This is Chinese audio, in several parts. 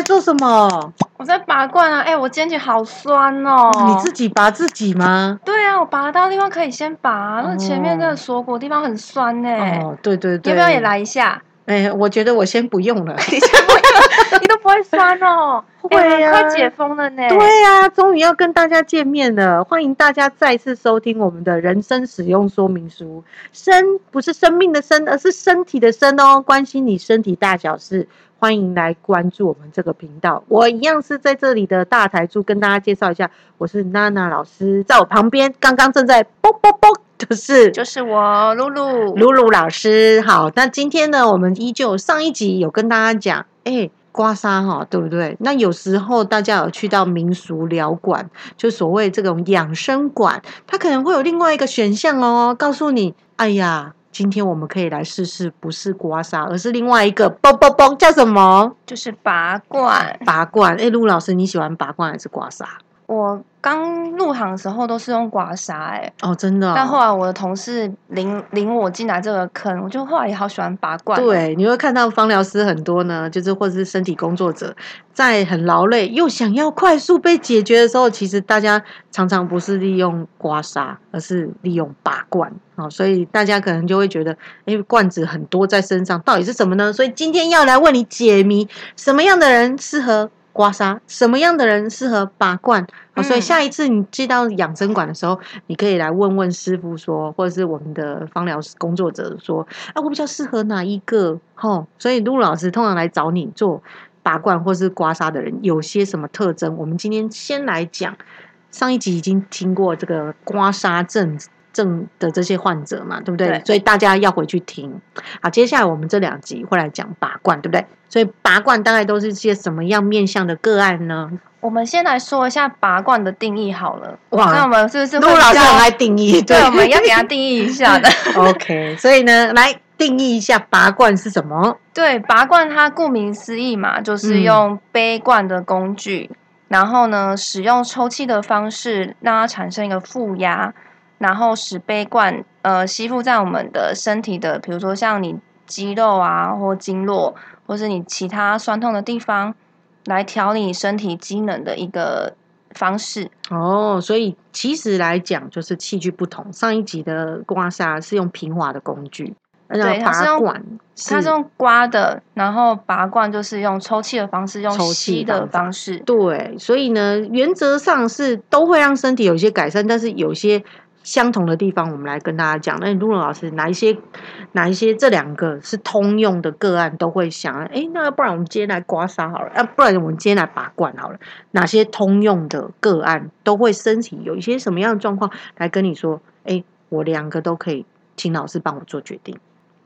在做什么？我在拔罐啊！哎、我肩颈好酸哦。你自己拔自己吗？对啊，我拔到的地方可以先拔，那前面那哦个锁骨地方很酸呢、哦，对对对，要不要也？来一下？哎，我觉得我先不用了。你先不用，你都不会酸哦，会啊哎快解封了呢。对呀、终于要跟大家见面了，欢迎大家再次收听我们的人生使用说明书。生不是生命的生，而是身体的身哦。关心你身体大小事，欢迎来关注我们这个频道。我一样是在这里的大台柱，跟大家介绍一下，我是娜娜老师，在我旁边刚刚正在啵啵啵的是就是我露露。露露老师。好，那今天呢，我们依旧上一集有跟大家讲，哎、刮痧哈，对不对？那有时候大家有去到民俗疗馆，就所谓这种养生馆，它可能会有另外一个选项哦，告诉你，哎呀，今天我们可以来试试，不是刮痧，而是另外一个嘣嘣嘣，叫什么？就是拔罐。拔罐。哎，陆老师，你喜欢拔罐还是刮痧？我刚入行的时候都是用刮痧，哎，哦，真的、哦。但后来我的同事领领我进来这个坑，我就后来也好喜欢拔罐。，对，你会看到芳疗师很多呢，就是或者是身体工作者，在很劳累又想要快速被解决的时候，其实大家常常不是利用刮痧，而是利用拔罐啊、所以大家可能就会觉得，哎，罐子很多在身上，到底是什么呢？所以今天要来为你解谜，什么样的人适合刮痧，什么样的人适合拔罐？好，所以嗯下一次你去到养生馆的时候，你可以来问问师傅说，或者是我们的芳疗工作者说，啊，我比较适合哪一个？吼，所以陆老师通常来找你做拔罐或是刮痧的人，有些什么特征？我们今天先来讲，上一集已经听过这个刮痧症症的这些患者嘛，对不对？对所以大家要回去听。好，接下来我们这两集会来讲拔罐，对不对？所以拔罐大概都是些什么样面向的个案呢？我们先来说一下拔罐的定义好了。哇那我们是不是陆老师很爱定义，对，我们要给他定义一下的。OK，所以呢，来定义一下拔罐是什么？对，拔罐它顾名思义嘛，就是嗯用杯罐的工具，然后呢，使用抽气的方式让它产生一个负压，然后使杯罐呃吸附在我们的身体的，比如说像你肌肉啊或经络，或是你其他酸痛的地方，来调理身体机能的一个方式。哦，所以其实来讲就是器具不同。上一集的刮痧是用平滑的工具，那对它是用拔罐它是用刮的，然后拔罐就是用抽气的方式，用吸的方式。对，所以呢，原则上是都会让身体有一些改善，但是有些相同的地方，我们来跟大家讲。那陆老师哪一些哪一些这两个是通用的个案，都会想，哎，那要不然我们今天来刮痧好了，啊，不然我们今天来拔罐好了。哪些通用的个案都会身体有一些什么样的状况，来跟你说，哎，我两个都可以，请老师帮我做决定。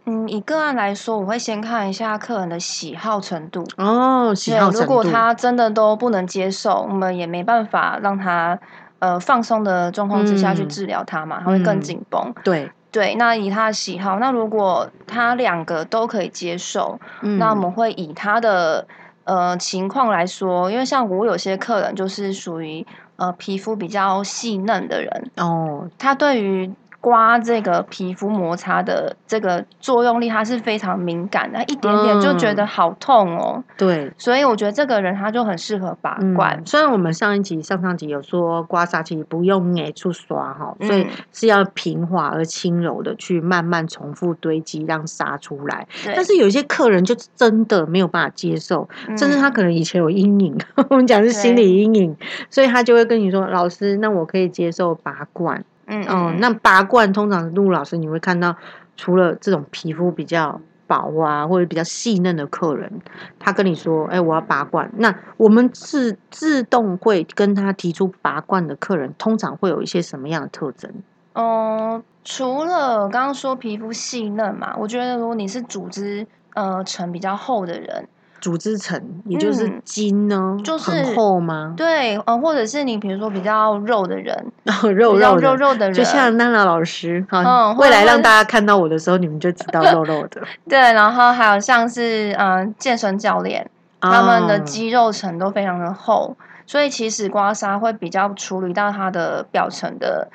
嗯，以个案来说，我会先看一下客人的喜好程度。哦，喜对好程度，如果他真的都不能接受，我们也没办法让他呃放松的状况之下去嗯。治疗他嘛，他会更嗯。紧绷。对，对，那以他的喜好，那如果他两个都可以接受，嗯。那我们会以他的呃情况来说，因为像我有些客人就是属于呃皮肤比较细嫩的人，哦，他对于刮这个皮肤摩擦的这个作用力，它是非常敏感的，一点点就觉得嗯好痛哦。对，所以我觉得这个人他就很适合拔罐。嗯。虽然我们上一集、上上集有说刮痧其实不用诶出刷哈，所以嗯是要平滑而轻柔的去慢慢重复堆积，让痧出来。但是有一些客人就真的没有办法接受，嗯甚至他可能以前有阴影，我们讲是心理阴影，所以他就会跟你说：“老师，那我可以接受拔罐。”嗯那拔罐通常陆老师你会看到，除了这种皮肤比较薄啊，或者比较细嫩的客人，他跟你说，哎、我要拔罐，那我们自自动会跟他提出拔罐的客人，通常会有一些什么样的特征？嗯，除了我刚刚说皮肤细嫩嘛，我觉得如果你是组织呃层比较厚的人，组织层，也就是嗯筋呢，就是很厚吗？对，呃，或者是你比如说比较肉的人，肉肉肉肉的人，就像娜娜老师好，嗯未来让大家看到我的时候，你们就知道肉肉的。对，然后还有像是嗯、呃健身教练，他们的哦肌肉层都非常的厚，所以其实刮痧会比较处理到它的表层的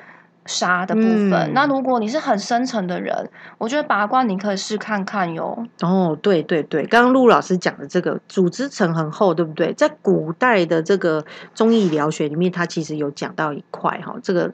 痧的部分。嗯那如果你是很深层的人，我觉得拔罐你可以试看看哟。哦，对对对，刚刚陆老师讲的这个组织层很厚，对不对？在古代的这个中医疗学里面，它其实有讲到一块哈，这个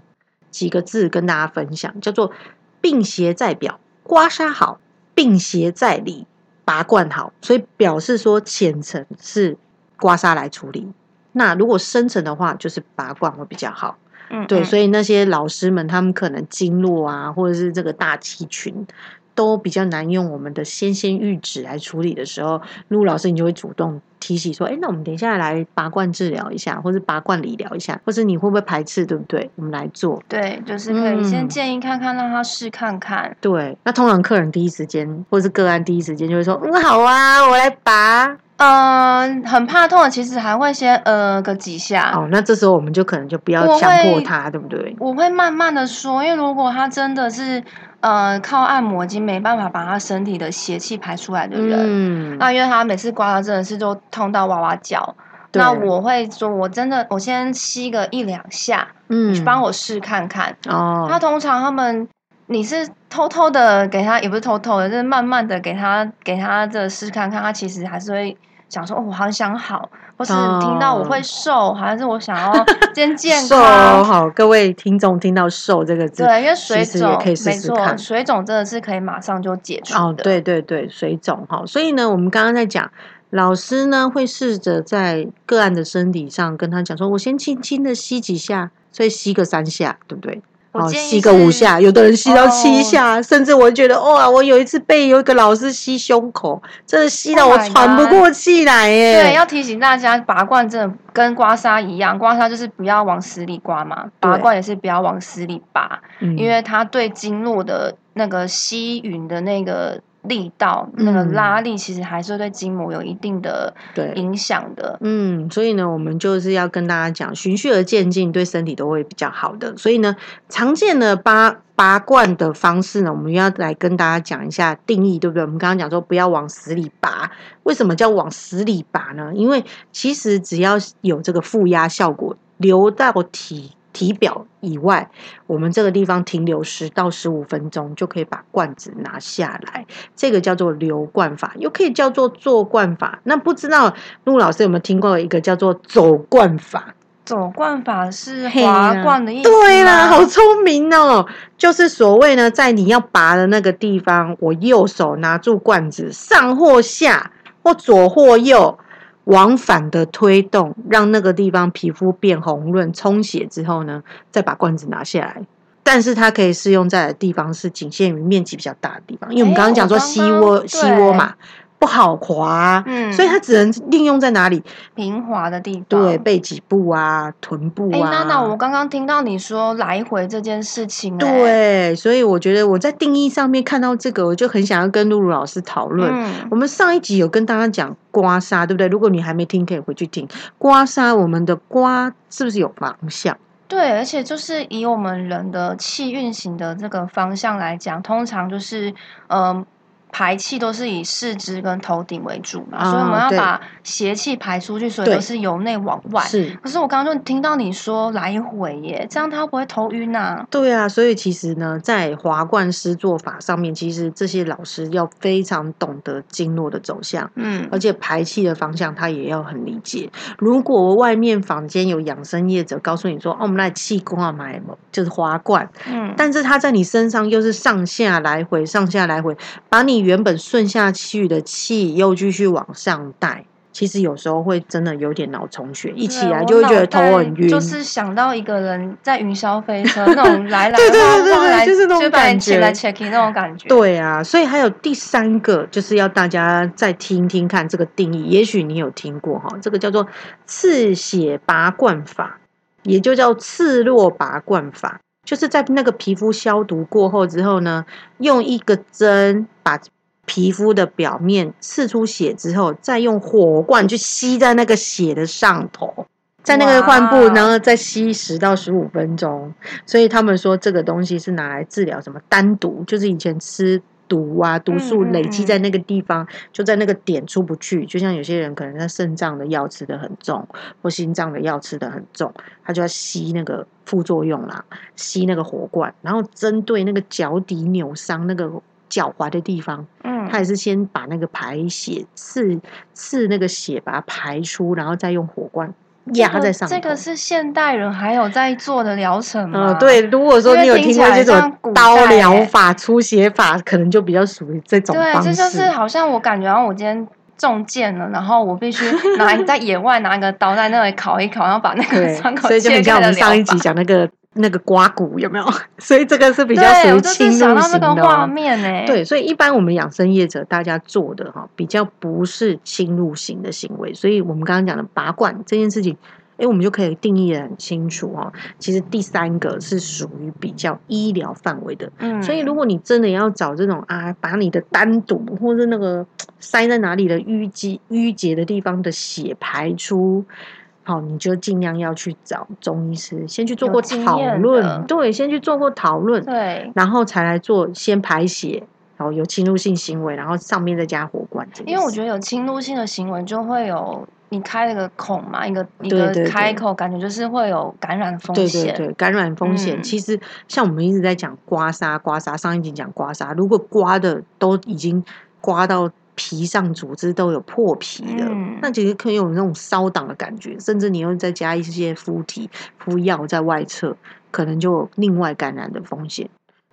几个字跟大家分享，叫做“病邪在表，刮痧好；病邪在里，拔罐好”。所以表示说浅层是刮痧来处理，那如果深层的话，就是拔罐会比较好。嗯，对，嗯所以那些老师们，他们可能经络啊，或者是这个大气群，都比较难用我们的纤纤玉指来处理的时候，陆老师你就会主动提起说，哎，那我们等一下来拔罐治疗一下，或者拔罐理疗一下，或者你会不会排斥，对不对？我们来做。对，就是可以先嗯建议看看，让他试看看。对，那通常客人第一时间，或是个案第一时间就会说，嗯，好啊，我来拔。嗯，很怕痛的，其实还会先呃个几下。哦，那这时候我们就可能就不要我强迫他，对不对？我会慢慢的说，因为如果他真的是呃靠按摩已经没办法把他身体的邪气排出来的人，嗯，那因为他每次刮到真的是就痛到哇哇叫，那我会说，我真的我先吸个一两下，嗯你去帮我试看看。哦，那通常他们你是偷偷的给他，也不是偷偷的，就是慢慢的给他给他这试看看，他其实还是会。想说，哦，我好想好，或是听到我会瘦，还是我想要先健瘦康，好，各位听众听到“瘦”这个字，对，因为水肿可以试没错，试看水肿真的是可以马上就解除哦，的。对对对，水肿哈，所以呢，我们刚刚在讲，老师呢会试着在个案的身体上跟他讲说，我先轻轻的吸几下，所以吸个三下，对不对？吸个五下，有的人吸到七哦下，甚至我觉得哇，我有一次被有一个老师吸胸口，真的吸到 Oh 我喘不过气来耶。对，要提醒大家，拔罐真的跟刮痧一样，刮痧就是不要往死里刮嘛，拔罐也是不要往死里拔，嗯。因为它对经络的那个吸吮的那个力道、那个嗯拉力，其实还是会对筋膜有一定的对影响的。嗯，所以呢，我们就是要跟大家讲，循序而渐进，对身体都会比较好的。所以呢，常见的拔拔罐的方式呢，我们要来跟大家讲一下定义，对不对？我们刚刚讲说不要往死里拔，为什么叫往死里拔呢？因为其实只要有这个负压效果流到体体表以外，我们这个地方停留十到十五分钟，就可以把罐子拿下来。这个叫做留罐法，又可以叫做坐罐法。那不知道陆老师有没有听过一个叫做走罐法？走罐法是嘿滑罐的意思对啦，好聪明哦！就是所谓呢，在你要拔的那个地方，我右手拿住罐子，上或下或左或右。往返的推动，让那个地方皮肤变红润、充血之后呢，再把罐子拿下来。但是它可以适用在的地方是仅限于面积比较大的地方，因为我们哎刚刚讲说膝窝、膝窝嘛不好滑，嗯所以它只能利用在哪里？平滑的地方。对，背脊部啊、臀部哎，啊。娜娜，我刚刚听到你说来回这件事情，哎，对，所以我觉得我在定义上面看到这个，我就很想要跟露露老师讨论。嗯，我们上一集有跟大家讲刮痧，对不对？如果你还没听，可以回去听。刮痧，我们的刮是不是有方向？对，而且就是以我们人的气运行的这个方向来讲，通常就是呃排气都是以四肢跟头顶为主嘛，所以我们要把邪气排出去，所以都是由内往外。是。可是我刚刚就听到你说来回耶，这样他不会头晕啊？对啊，所以其实呢，在华冠师做法上面，其实这些老师要非常懂得经络的走向，嗯而且排气的方向他也要很理解。如果外面坊间有养生业者告诉你说，哦，我们来气功啊买就是华冠，嗯，但是他在你身上又是上下来回、上下来回，把你原本顺下去的气又继续往上带。其实有时候会真的有点脑充血，一起来就会觉得头很晕。就是想到一个人在云霄飞车那种 来来对对对对晃晃来，就是那种感 check 来觉 check in 那种感觉。对啊，所以还有第三个，就是要大家再听听看这个定义。也许你有听过哈，这个叫做刺血拔罐法，也就叫刺络拔罐法，就是在那个皮肤消毒过后之后呢，用一个针把皮肤的表面刺出血之后，再用火罐去吸在那个血的上头。在那个患部，然后再吸十到十五分钟，所以他们说这个东西是拿来治疗什么单毒，就是以前吃毒啊毒素累积在那个地方，就在那个点出不去。就像有些人可能他肾脏的药吃的很重，或心脏的药吃的很重，他就要吸那个副作用啦，吸那个火罐，然后针对那个脚底扭伤那个脚踝的地方，嗯他也是先把那个排血刺刺那个血把它排出，然后再用火罐压在上面。这个是现代人还有在做的疗程吗？嗯，对，如果说你有听过这种刀疗法、出血法，可能就比较属于这种对，方式。这就是好像我感觉，然后我今天中箭了，然后我必须拿 在野外拿一个刀在那里烤一烤，然后把那个，伤口所以就很像我们上一。集讲那个那个刮骨有没有？所以这个是比较对，属于侵入想到这个型的哦。画面呢、对，所以一般我们养生业者大家做的哈，比较不是侵入型的行为，所以我们刚刚讲的拔罐这件事情，哎，我们就可以定义的很清楚哦。其实第三个是属于比较医疗范围的，嗯，所以如果你真的要找这种啊，把你的单堵或是那个塞在哪里的淤积淤结的地方的血排出。好，你就尽量要去找中医师，先去做有过讨论，对，先去做过讨论，对，然后才来做先排血，然后有侵入性行为，然后上面再加火罐。因为我觉得有侵入性的行为就会有你开了个孔嘛，一个一个对对对开口，感觉就是会有感染风对险。对对，感染风险、嗯其实像我们一直在讲刮痧，刮痧上一集讲刮痧，如果刮的都已经刮到皮上组织都有破皮的，嗯那其实可以有那种烧挡的感觉，甚至你又再加一些敷体、敷药在外侧，可能就有另外感染的风险。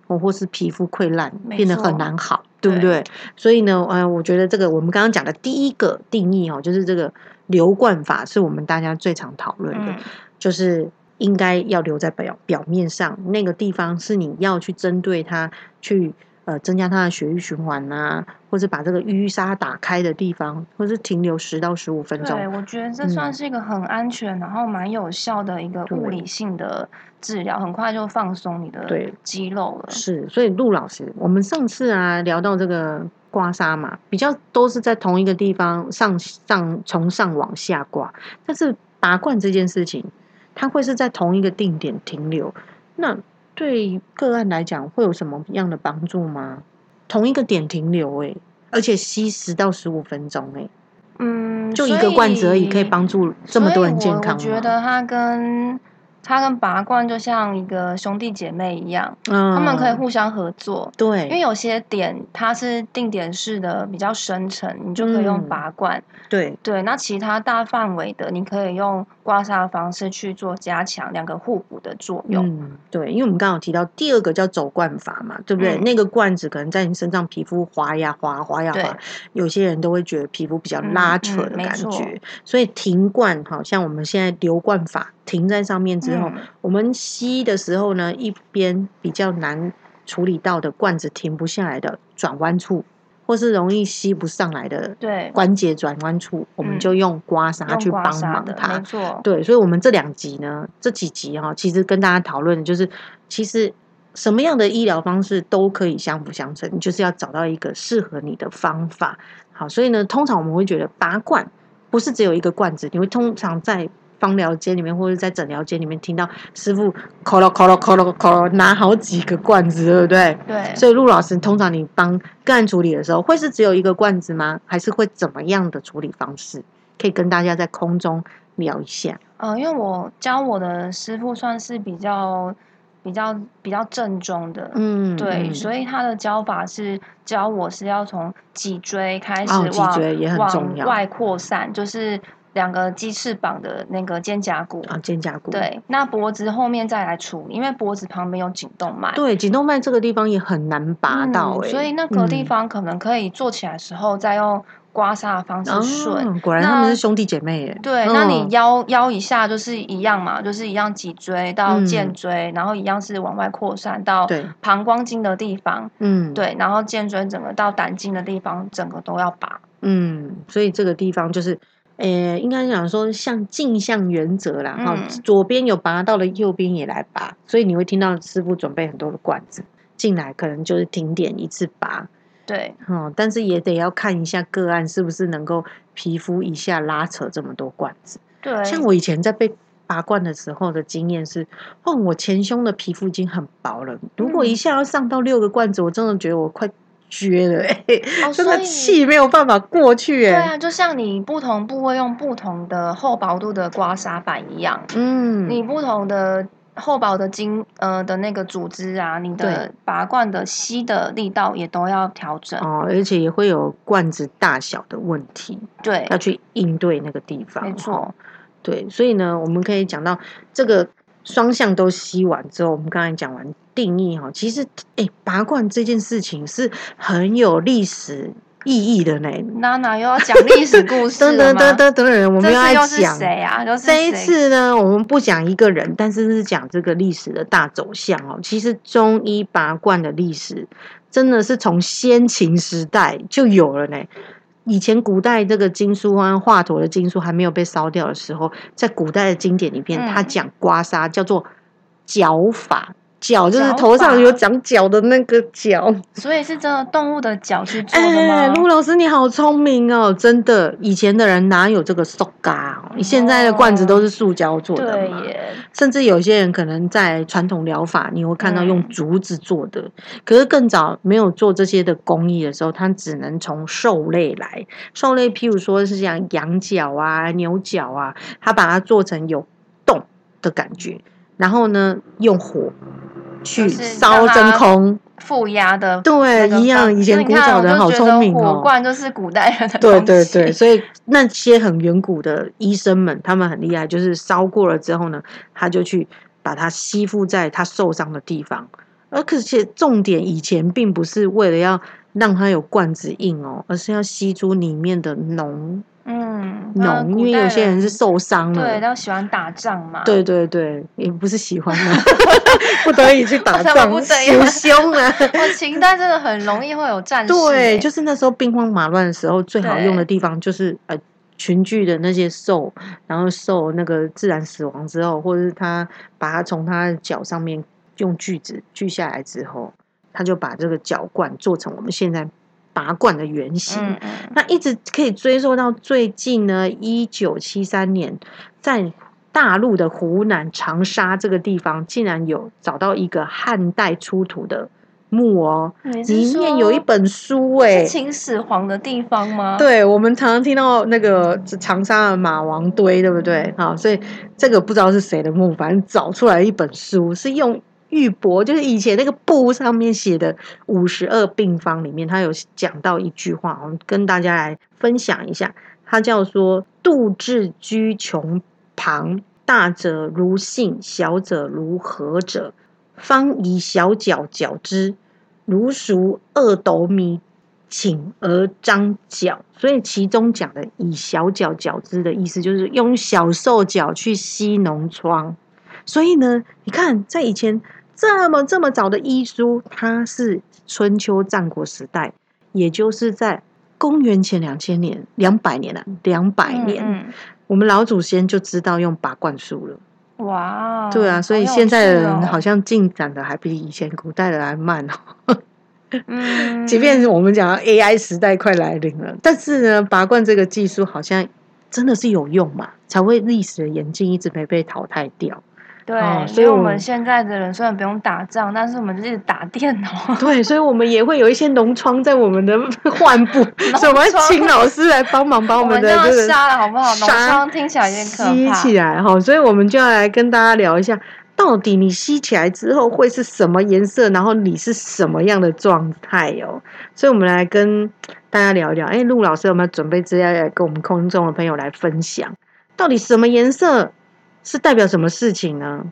哦，或是皮肤溃烂，没变得很错难好，对不对对？所以呢，呃，我觉得这个我们刚刚讲的第一个定义哦，就是这个流灌法是我们大家最常讨论的。嗯，就是应该要留在表表面上，那个地方是你要去针对它去呃增加它的血液循环呐、或者把这个淤沙打开的地方，或是停留十到十五分钟对，钟。我觉得这算嗯是一个很安全，然后蛮有效的一个物理性的治疗，很快就放松你的肌肉了。是，所以陆老师，我们上次啊聊到这个刮痧嘛，比较都是在同一个地方上上从上往下刮，但是拔罐这件事情，它会是在同一个定点停留，那对个案来讲会有什么样的帮助吗？同一个点停留、欸，而且吸十到十五分钟、欸，嗯，就一个罐子而已，可以帮助这么多人健康我我？觉得它跟它跟拔罐就像一个兄弟姐妹一样，嗯，他们可以互相合作。对因为有些点它是定点式的，比较深层，你就可以用嗯拔罐。对对，那其他大范围的，你可以用刮痧的方式去做加强，两个互补的作用。嗯，对，因为我们刚刚有提到第二个叫走罐法嘛，对不对？嗯那个罐子可能在你身上皮肤滑呀滑，滑呀对滑，有些人都会觉得皮肤比较拉扯嗯的感觉，所以停罐，好像我们现在流罐法停在上面之后，嗯我们吸的时候呢，一边比较难处理到的罐子停不下来的转弯处，或是容易吸不上来的对，关节转弯处，我们嗯就用刮痧去帮忙它没。错。对，所以，我们这两集呢，这几集哈、其实跟大家讨论的就是，其实什么样的医疗方式都可以相辅相成，你就是要找到一个适合你的方法。好，所以呢，通常我们会觉得拔罐不是只有一个罐子，你会通常在芳疗间里面或者在诊疗间里面听到师傅拿好几个罐子，对不对？对，所以陆老师，通常你帮个案处理的时候，会是只有一个罐子吗？还是会怎么样的处理方式？可以跟大家在空中聊一下。呃，因为我教我的师傅算是比较比较比较正宗的，嗯，对，嗯所以他的教法是教我是要从脊椎开始哦脊往、椎也很重要往外扩散，就是两个鸡翅膀的那个肩胛骨。啊，肩胛骨。对，那脖子后面再来处理，因为脖子旁边有颈动脉，对，颈动脉这个地方也很难拔到所以那个地嗯方可能可以坐起来的时候再用刮痧的方式顺。哦，果然他们是兄弟姐妹耶。对，那你嗯腰腰以下就是一样嘛，就是一样脊椎到嗯肩椎，然后一样是往外扩散到膀胱经的地方，嗯，对，然后肩椎整个到胆经的地方，整个都要拔。嗯，所以这个地方就是，呃，应该讲说像镜像原则啦，哈、嗯左边有拔到了，右边也来拔，所以你会听到师傅准备很多的罐子进来，可能就是停点一次拔，对，哦，但是也得要看一下个案是不是能够皮肤一下拉扯这么多罐子。对，像我以前在被拔罐的时候的经验是，哦，我前胸的皮肤已经很薄了，如果一嗯下要上到六个罐子，我真的觉得我快撅了，哎、哦，这个气没有办法过去、哎，对啊，就像你不同部位用不同的厚薄度的刮痧板一样，嗯，你不同的厚薄的筋呃的那个组织啊，你的拔罐的吸的力道也都要调整。哦，而且也会有罐子大小的问题，对要，去应对那个地方，没错。对，所以呢，我们可以讲到这个双向都吸完之后，我们刚才讲完定义哈，其实哎，拔罐这件事情是很有历史意义的呢。娜娜又要讲历史故事噔噔了吗？噔噔噔，我们要讲。谁啊？这一次呢，我们不讲一个人，但是是讲这个历史的大走向哦。其实中医拔罐的历史真的是从先秦时代就有了呢。以前古代这个经书啊，华佗的经书还没有被烧掉的时候，在古代的经典里面，嗯。他讲刮痧叫做脚法，脚就是脚头上有长角的那个角。所以是真的动物的脚去做的哎，吗？陆老师你好聪明哦，真的，以前的人哪有这个塑嘎、哦？你现在的罐子都是塑胶做的嘛？对耶，甚至有些人可能在传统疗法，你会看到用嗯竹子做的。可是更早没有做这些的工艺的时候，它只能从兽类来。兽类，譬如说是像羊角啊、牛角啊，它把它做成有洞的感觉，然后呢用火去就是烧真空。负压的对，一样。以前古早人好聪明哦。火罐就是古代人的对对对，所以那些很远古的医生们，他们很厉害，就是烧过了之后呢，他就去把它吸附在他受伤的地方。而可且重点，以前并不是为了要让它有罐子硬哦，而是要吸出里面的脓嗯，因为有些人是受伤了对，然后喜欢打仗嘛。对对对，也不是喜欢的，不得已去打仗，不得已有凶啊！我，秦代真的很容易会有战事欸。对，就是那时候兵荒马乱的时候，最好用的地方就是呃群聚的那些兽，然后兽那个自然死亡之后，或者是他把它从他的脚上面用锯子锯下来之后，他就把这个脚冠做成我们现在拔罐的原型。嗯嗯，那一直可以追溯到最近呢，一九七三年，在大陆的湖南长沙这个地方，竟然有找到一个汉代出土的墓哦，里面有一本书哎、是秦始皇的地方吗？，对，我们常常听到那个长沙的马王堆，对不对？啊，所以这个不知道是谁的墓，反正找出来一本书，是用玉帛，就是以前那个布上面写的五十二病方里面，他有讲到一句话，我们跟大家来分享一下。它叫做“杜至居穷旁，大者如杏，小者如何者，方以小角角之，如熟二斗米，请而张角。所以其中讲的以小角角之的意思，就是用小兽角去吸脓疮。所以呢，你看在以前这么这么早的医书，它是春秋战国时代，也就是在公元前两千年、两百年了，两百年，嗯我们老祖先就知道用拔罐术了。嗯哇，对啊，所以现在的人好像进展的还比以前古代的还慢哦。嗯，即便是我们讲 AI 时代快来临了，但是呢，拔罐这个技术好像真的是有用嘛，才会历史的演进一直没被淘汰掉。对，哦所以我们现在的人虽然不用打仗，但是我们就是打电脑。对，所以我们也会有一些脓疮在我们的 患部，所以我们要请老师来帮忙把我我们的这个杀了好不好？脓杀疮听起来有点可吸。起来哈，所以我们就要来跟大家聊一下，到底你吸起来之后会是什么颜色，然后你是什么样的状态哦。所以我们来跟大家聊一聊，哎，陆老师有没有准备资料来跟我们空中的朋友来分享？到底什么颜色是代表什么事情呢？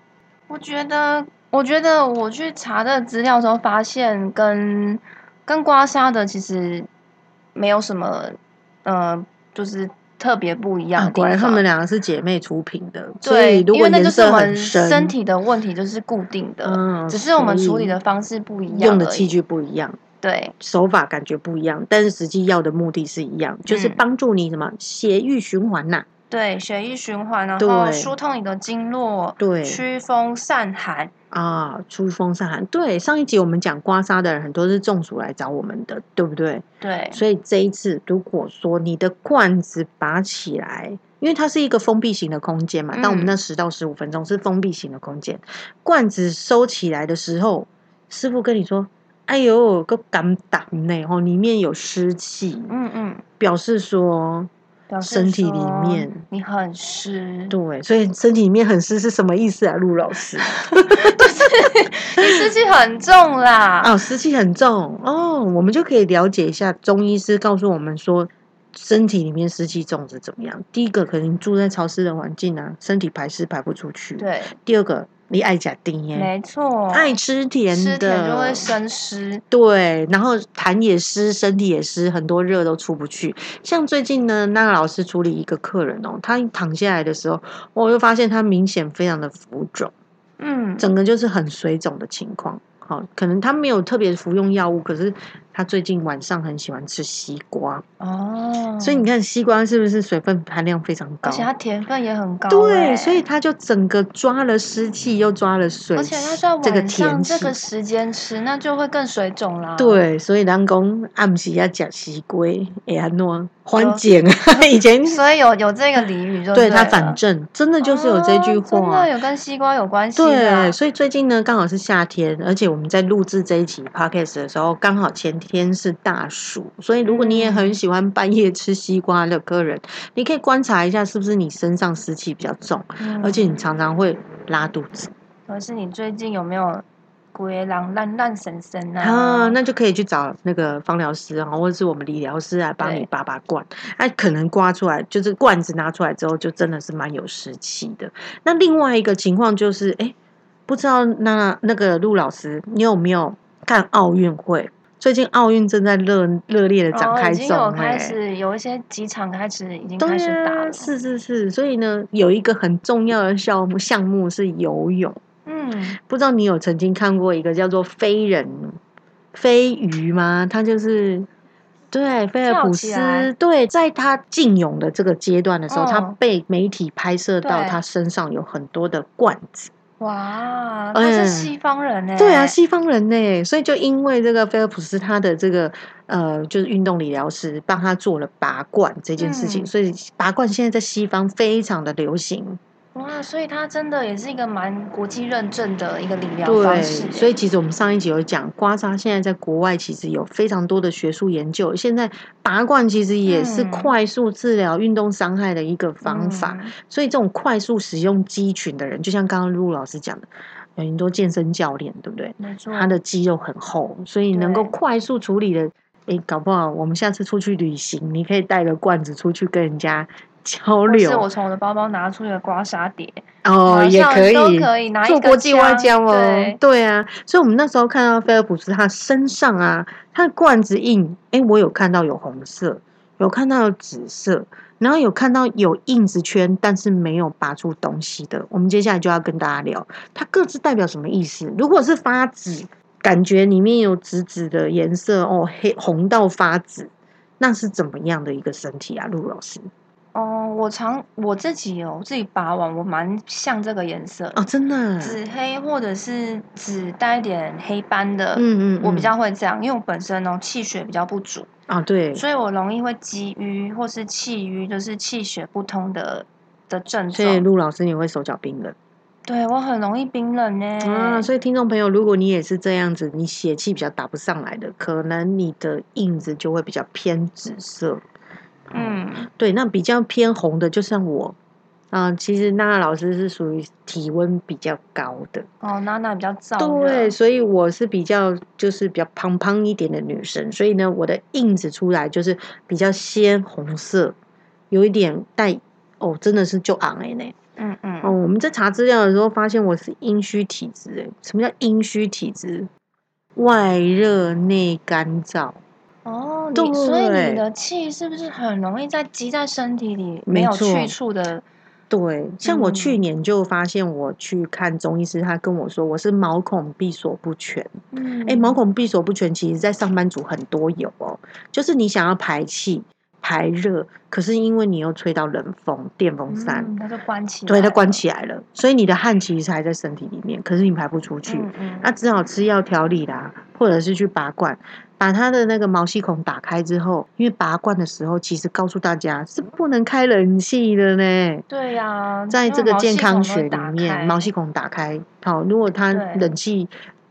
我觉得，我觉得我去查这个资料的时候，发现跟跟刮痧的其实没有什么，呃，就是特别不一样啊，的。果然他们两个是姐妹出品的，所对，因为那就是我们，身体的问题就是固定的，嗯只是我们处理的方式不一样，用的器。具不一样。对，手法感觉不一样，但是实际要的目的是一样，就是嗯帮助你什么血液循环呐、对，血液循环，然对后疏通你的经络，对驱风散寒。啊，出风散寒。对，上一集我们讲刮痧的人很多是中暑来找我们的，对不对？对，所以这一次如果说你的罐子拔起来，因为它是一个封闭型的空间嘛，嗯但我们那十到十五分钟是封闭型的空间，罐子收起来的时候，师傅跟你说哎呦，个干胆呢，吼，里面有湿气，嗯嗯，表示说身体里面你很湿，对，所以身体里面很湿是什么意思啊？陆老师，你湿气很重啦。哦，湿气很重哦，我们就可以了解一下中医师告诉我们说。身体里面湿气重是怎么样？第一个，可能住在潮湿的环境啊，身体排湿排不出去。对，第二个，你爱假丁耶，没错，爱吃甜的，吃甜就会生湿。对，然后痰也湿，身体也湿，很多热都出不去。像最近呢，那个老师处理一个客人哦，他躺下来的时候，我就发现他明显非常的浮肿，嗯，整个就是很水肿的情况。好，可能他没有特别服用药物，可是他最近晚上很喜欢吃西瓜，哦，所以你看西瓜是不是水分含量非常高？而且它甜分也很高欸，对，所以他就整个抓了湿气，又抓了水，而且它在这个晚上天这个时间吃，那就会更水肿啦。对，所以人讲暗时要吃西瓜，哎呀诺缓解啊？以前所以有有这个俚语就对他反正真的就是有这句哦真话的。有跟西瓜有关系。对，所以最近呢，刚好是夏天，而且我们在录制这一期 podcast 的时候，刚好前天是大暑，所以如果你也很喜欢半夜吃西瓜的客人，你可以观察一下，是不是你身上湿气比较重，嗯而且你常常会拉肚子或是你最近有没有鬼狼烂烂神神啊？啊，那就可以去找那个芳疗师啊，或者是我们理疗师来帮你对拔拔罐。它可能刮出来，就是罐子拿出来之后，就真的是蛮有湿气的。那另外一个情况就是，哎，不知道那那个陆老师，你有没有看奥运会？最近奥运正在热热烈的展哦，开已经有、开哎。始有一些机场开始已经开始打啊，了。是是是，所以呢，有一个很重要的项目项目是游泳。嗯，不知道你有曾经看过一个叫做飞人飞鱼吗？他就是对菲尔普斯，对，在他禁泳的这个阶段的时候，他嗯被媒体拍摄到他身上有很多的罐子。哇，他哎是西方人呢。对啊，西方人呢，所以就因为这个菲尔普斯他的这个呃，就是运动理疗师帮他做了拔罐这件事情，嗯所以拔罐现在在西方非常的流行。哇，所以他真的也是一个蛮国际认证的一个理疗对，方式欸。所以其实我们上一集有讲，刮痧现在在国外其实有非常多的学术研究，现在拔罐其实也是嗯快速治疗运动伤害的一个方法。嗯所以这种快速使用肌群的人，就像刚刚陆老师讲的，有很多健身教练，对不对？没错，他的肌肉很厚，所以能够快速处理的。诶，搞不好我们下次出去旅行，你可以带个罐子出去跟人家交流是我从我的包包拿出一个刮痧碟，哦，也可以，做国际外交哦。对对啊，所以我们那时候看到菲尔普斯他身上啊，他的罐子印，哎，我有看到有红色，有看到有紫色，然后有看到有印子圈，但是没有拔出东西的。我们接下来就要跟大家聊，它各自代表什么意思。如果是发紫，感觉里面有紫紫的颜色哦，黑红到发紫，那是怎么样的一个身体啊，陆老师？哦，我常我自己有自己拔完，我蛮像这个颜色，哦，真的啊，紫黑或者是紫带一点黑斑的，嗯嗯，我比嗯较会这样，因为我本身哦气血比较不足，啊，对，所以我容易会积瘀或是气瘀，就是气血不通的的症状所以状。陆老师你会手脚冰冷。对我很容易冰冷呢。啊，所以听众朋友，如果你也是这样子，你血气比较打不上来的，可能你的印子就会比较偏紫色。嗯，对，那比较偏红的，就像我啊、其实娜娜老师是属于体温比较高的，哦，娜娜比较燥热。对，所以我是比较就是比较胖胖一点的女生，所以呢，我的印子出来就是比较鲜红色，有一点带哦，真的是就昂哎呢。嗯嗯，哦，我们在查资料的时候发现我是阴虚体质，诶，什么叫阴虚体质？外热内干燥，哦，你所以你的气是不是很容易在积在身体里，没有去处的？对，像我去嗯年就发现，我去看中医师，他跟我说我是毛孔闭锁不全。嗯，哎、毛孔闭锁不全，其实在上班族很多有哦，就是你想要排气、排热，可是因为你又吹到冷风、电风扇，嗯，它就关起来，对，它关。起来了，所以你的汗其实还在身体里面，可是你排不出去。嗯嗯，那只好吃药调理啦，或者是去拔罐，把它的那个毛细孔打开之后，因为拔罐的时候，其实告诉大家是不能开冷气的呢。对呀，在这个健康学里面，毛细孔打开，好，如果它冷气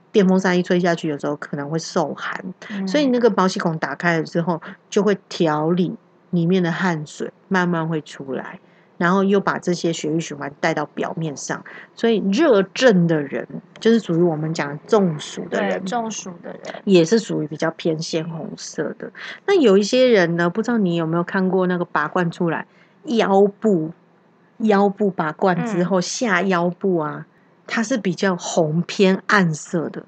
电风扇一吹下去，有时候可能会受寒，嗯所以那个毛细孔打开了之后，就会调理里面的汗水，慢慢会出来，然后又把这些血液循环带到表面上。所以热症的人，就是属于我们讲中暑的人，中暑的人，也是属于比较偏鲜红色的。那有一些人呢，不知道你有没有看过那个拔罐出来腰部，腰部拔罐之后、下腰部啊，它是比较红偏暗色的。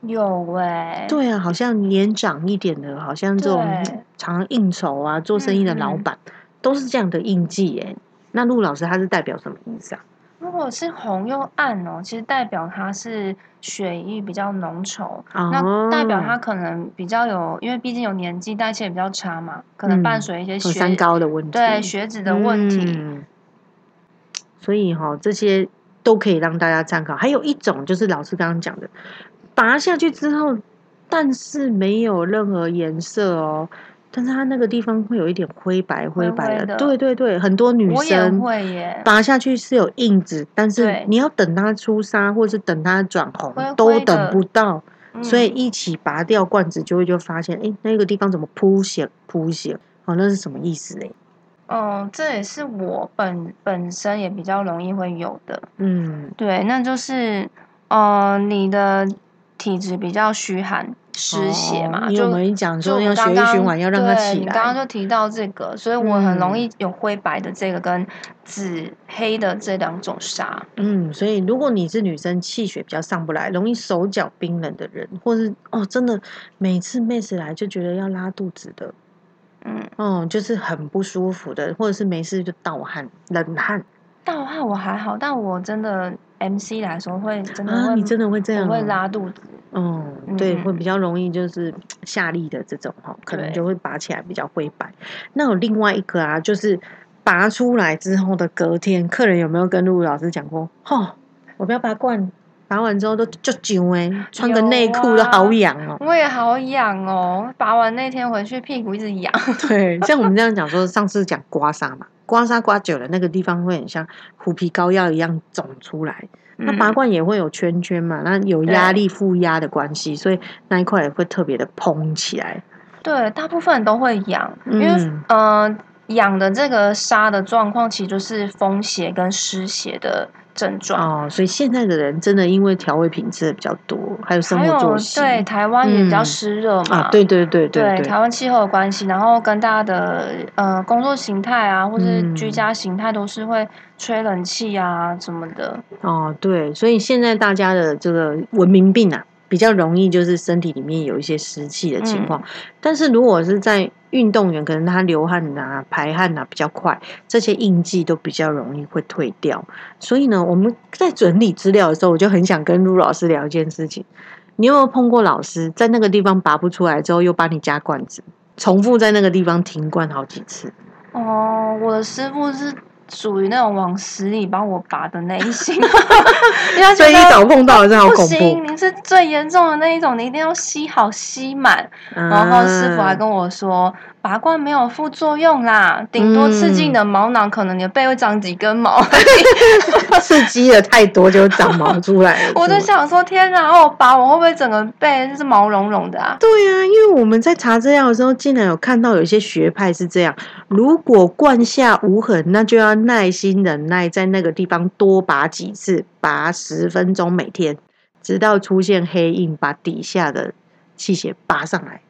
有哎、对啊，好像年长一点的，好像这种对常应酬啊、做生意的老板，都是这样的印记耶。那陆老师他是代表什么意思啊？如果是红又暗哦，其实代表它是血液比较浓稠，哦那代表它可能比较有，因为毕竟有年纪，代谢比较差嘛，可能伴嗯随一些血、高的问题，对血脂的问题。嗯所以哈、这些都可以让大家参考。还有一种就是老师刚刚讲的，拔下去之后，但是没有任何颜色哦，但是它那个地方会有一点灰白灰白的对对对，很多女生会耶，拔下去是有印子，但是你要等它出痧或是等它转红都等不到，嗯所以一起拔掉罐子就会就发现，哎，那个地方怎么铺血铺血？哦，那是什么意思嘞？嗯，这也是我本本身也比较容易会有的。嗯，对，那就是呃，你的体质比较虚寒、湿血嘛，哦就我们讲说要血液循环要让它起对你刚刚，就提到这个，所以我很容嗯易有灰白的这个跟紫黑的这两种沙。嗯，所以如果你是女生，气血比较上不来，容易手脚冰冷的人，或是哦，真的每次妹子来就觉得要拉肚子的，嗯，哦，就是很不舒服的，或者是没事就盗汗、冷汗盗汗我还好，但我真的 MC 来说会真的啊，你真的会这样、我会哦？拉肚子。哦，对，会嗯比较容易就是下力的这种哈，可能就会拔起来比较灰白。那有另外一个啊，就是拔出来之后的隔天，客人有没有跟露露老师讲过？哦，我不要拔罐，拔完之后都就揪哎，穿个有内裤都好啊痒哦。我也好痒哦，拔完那天回去屁股一直痒。对，像我们这样讲说，上次讲刮痧嘛，刮痧刮久了，那个地方会很像虎皮膏药一样肿出来。那拔嗯。罐也会有圈圈嘛，那有压力负压的关系，所以那一块也会特别的膨起来。对，大部分人都会痒，因为嗯。呃，痒的这个沙的状况，其实就是风邪跟湿邪的症状。哦，所以现在的人真的因为调味品吃的比较多，还有生活作息，对台湾也比较嗯。湿热嘛，啊，对对对对对台湾气候的关系，然后跟大家的呃工作形态啊，或是居嗯。家形态都是会吹冷气啊什么的。哦对，所以现在大家的这个文明病啊，比较容易就是身体里面有一些湿气的情嗯况。但是如果是在运动员，可能他流汗啊、排汗啊比较快，这些印记都比较容易会退掉。所以呢，我们在整理资料的时候，我就很想跟陆老师聊一件事情。你有没有碰过老师在那个地方拔不出来之后，又帮你加罐子，重复在那个地方停罐好几次？哦，我的师傅是属于那种往死里帮我拔的那一型，因为他所以一觉得早碰到的真的好恐不行，怖。您是最严重的那一种，你一定要吸好吸满。然后师傅还嗯跟我说，拔罐没有副作用啦，顶多刺激你的毛囊，可能你的背会长几根毛。刺激的太多就长毛出来了。我是吗就想说，天哪，我拔我会不会整个背就是毛茸茸的啊？对啊，因为我们在查资料的时候，竟然有看到有些学派是这样：如果灌下无痕，那就要耐心忍耐，在那个地方多拔几次，拔十分钟每天，直到出现黑印，把底下的气血拔上来。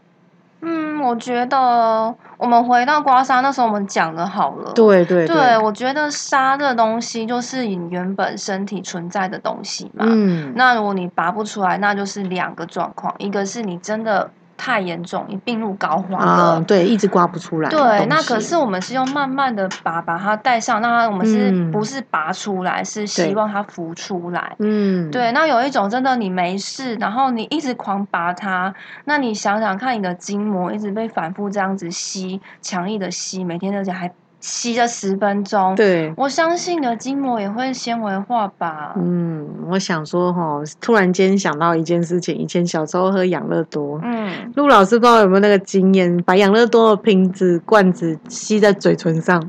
嗯，我觉得我们回到刮痧那时候，我们讲的好了。对对对，我觉得痧这东西就是你原本身体存在的东西嘛。嗯，那如果你拔不出来，那就是两个状况，一个是你真的太严重，你病入膏肓了。啊，对，一直刮不出来。对，那可是我们是用慢慢的拔把它带上，那我们是嗯不是拔出来？是希望它浮出来。嗯，对，那有一种真的你没事，然后你一直狂拔它，那你想想看，你的筋膜一直被反复这样子吸，强力的吸，每天而且还吸了十分钟，对。我相信你的筋膜也会纤维化吧。嗯，我想说哈，突然间想到一件事情，以前小时候喝养乐多，嗯，陆老师不知道有没有那个经验，把养乐多的瓶子、罐子吸在嘴唇上，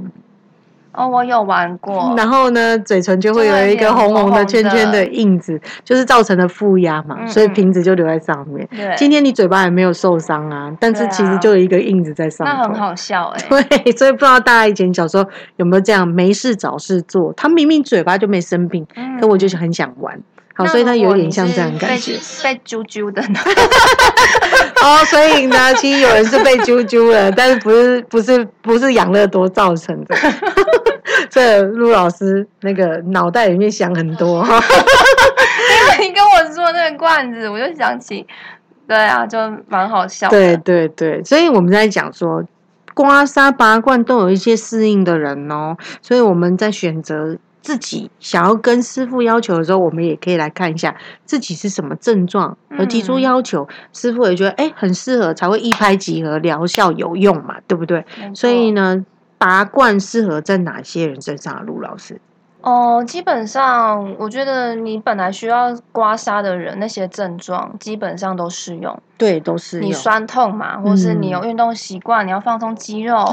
哦，我有玩过。然后呢，嘴唇就会有一个红红的圈圈的印子，就是造成的负压嘛，所以瓶子就留在上面。对，今天你嘴巴也没有受伤啊，但是其实就有一个印子在上面。那很好笑哎。对，所以不知道大家以前小时候有没有这样没事找事做？他明明嘴巴就没生病，可我就是很想玩。好，所以它有点像这样感觉，被揪揪的呢。哦，所以呢，其实有人是被揪揪了，但是不是不是不是养乐多造成的。这陆老师那个脑袋里面想很多哈。因为你跟我说那个罐子，我就想起，对啊，就蛮好笑。对对对，所以我们在讲说，刮痧拔罐都有一些适应的人哦，所以我们在选择。自己想要跟师傅要求的时候，我们也可以来看一下自己是什么症状而提出要求，师傅也觉得哎很适合，才会一拍即合，疗效有用嘛，对不对？所以呢，拔罐适合在哪些人身上？陆老师。哦，基本上我觉得你本来需要刮痧的人，那些症状基本上都适用。对，都是你酸痛嘛，或是你有运动习惯，你要放松肌肉，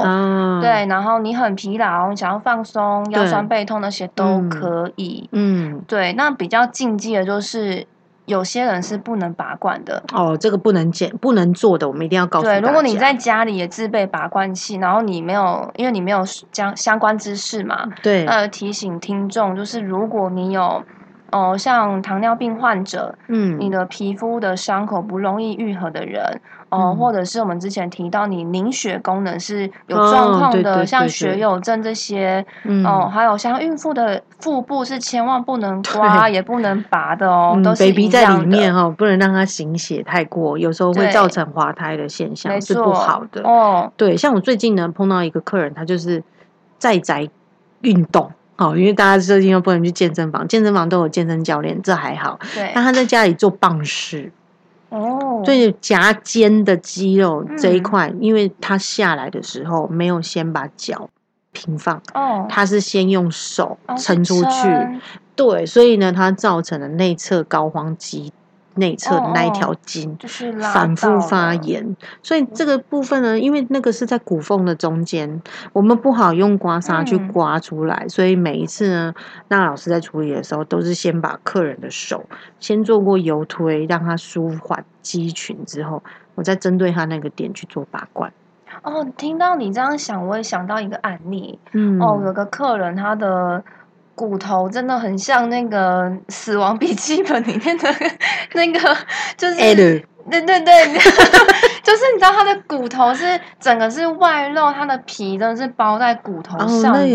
对，然后你很疲劳，你想要放松，腰酸背痛那些都可以。嗯，对，那比较禁忌的就是。有些人是不能拔罐的。哦，这个不能剪、不能做的，我们一定要告诉对，如果你在家里也自备拔罐器，然后你没有，因为你没有相相关知识嘛，对，呃，提醒听众，就是如果你有。哦，像糖尿病患者，嗯，你的皮肤的伤口不容易愈合的人，哦，或者是我们之前提到你凝血功能是有状况的，像血友症这些，哦，还有像孕妇的腹部是千万不能刮也不能拔的哦，都是 baby 在里面哈，不能让它行血太过，有时候会造成滑胎的现象，是不好的哦。对，像我最近呢碰到一个客人，他就是在宅运动。哦，因为大家最近又不能去健身房，健身房都有健身教练，这还好。对，但他在家里做棒式，哦，所以夹肩的肌肉这一块，因为他下来的时候没有先把脚平放，哦，他是先用手撑出去，对，所以呢，他造成了内侧膏肓肌。内侧的那一条筋反复发炎，所以这个部分呢，因为那个是在骨缝的中间，我们不好用刮痧去刮出来，所以每一次呢，那老师在处理的时候，都是先把客人的手先做过油推，让他舒缓肌群之后，我再针对他那个点去做拔罐。哦，听到你这样想，我也想到一个案例，嗯，哦，有个客人他的。骨头真的很像那个《死亡笔记本》里面的 那个，就是对对对，就是你知道他的骨头是整个是外露，他的皮真的是包在骨头上的，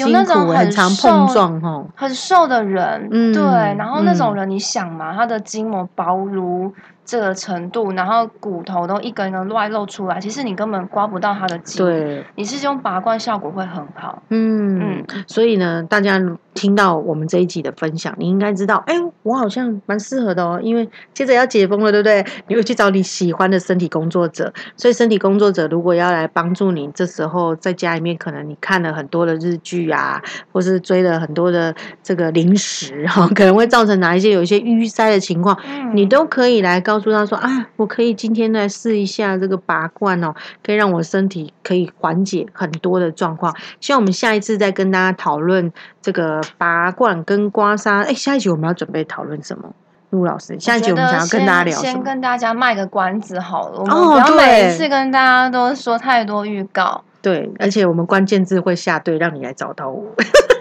有那种很常碰撞哦很瘦的人，对，然后那种人你想嘛，他的筋膜薄如。这个程度，然后骨头都一根一根外露出来，其实你根本刮不到它的筋。对，你是用拔罐效果会很好。嗯嗯，所以呢，大家听到我们这一集的分享，你应该知道，哎，我好像蛮适合的哦，因为接着要解封了，对不对？你会去找你喜欢的身体工作者，所以身体工作者如果要来帮助你，这时候在家里面，可能你看了很多的日剧啊，或是追了很多的这个零食哈，可能会造成哪一些有一些淤塞的情况，你都可以来告。诉他说啊，我可以今天来试一下这个拔罐哦，可以让我身体可以缓解很多的状况。希望我们下一次再跟大家讨论这个拔罐跟刮痧。哎，下一集我们要准备讨论什么？陆老师，下一集我们想要跟大家聊先跟大家卖个关子好了，我们不要每一次跟大家都说太多预告。对，而且我们关键字会下对，让你来找到我。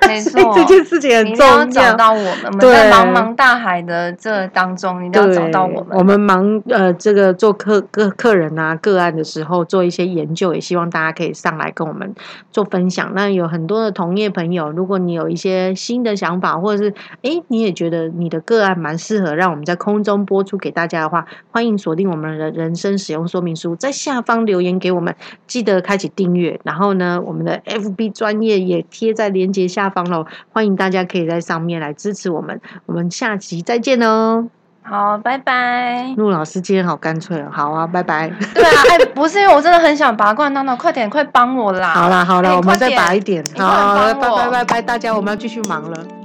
没错，这件事情很重要。找到我们，我们在茫茫大海的这当中，一定要找到我们。我们忙呃，这个做客个客人啊个案的时候，做一些研究，也希望大家可以上来跟我们做分享。那有很多的同业朋友，如果你有一些新的想法，或者是哎，你也觉得你的个案蛮适合让我们在空中播出给大家的话，欢迎锁定我们的人生使用说明书，在下方留言给我们，记得开启订阅。然后呢，我们的 FB 专业也贴在链接下方。喽，欢迎大家可以在上面来支持我们，我们下期再见哦。好，拜拜。陆老师今天好干脆哦，好啊，拜拜。对啊，哎，不是因为我真的很想拔罐，娜娜，快点，快帮我啦！好啦，好啦，我们再拔一点。好，拜拜拜拜，大家我们要继续忙了。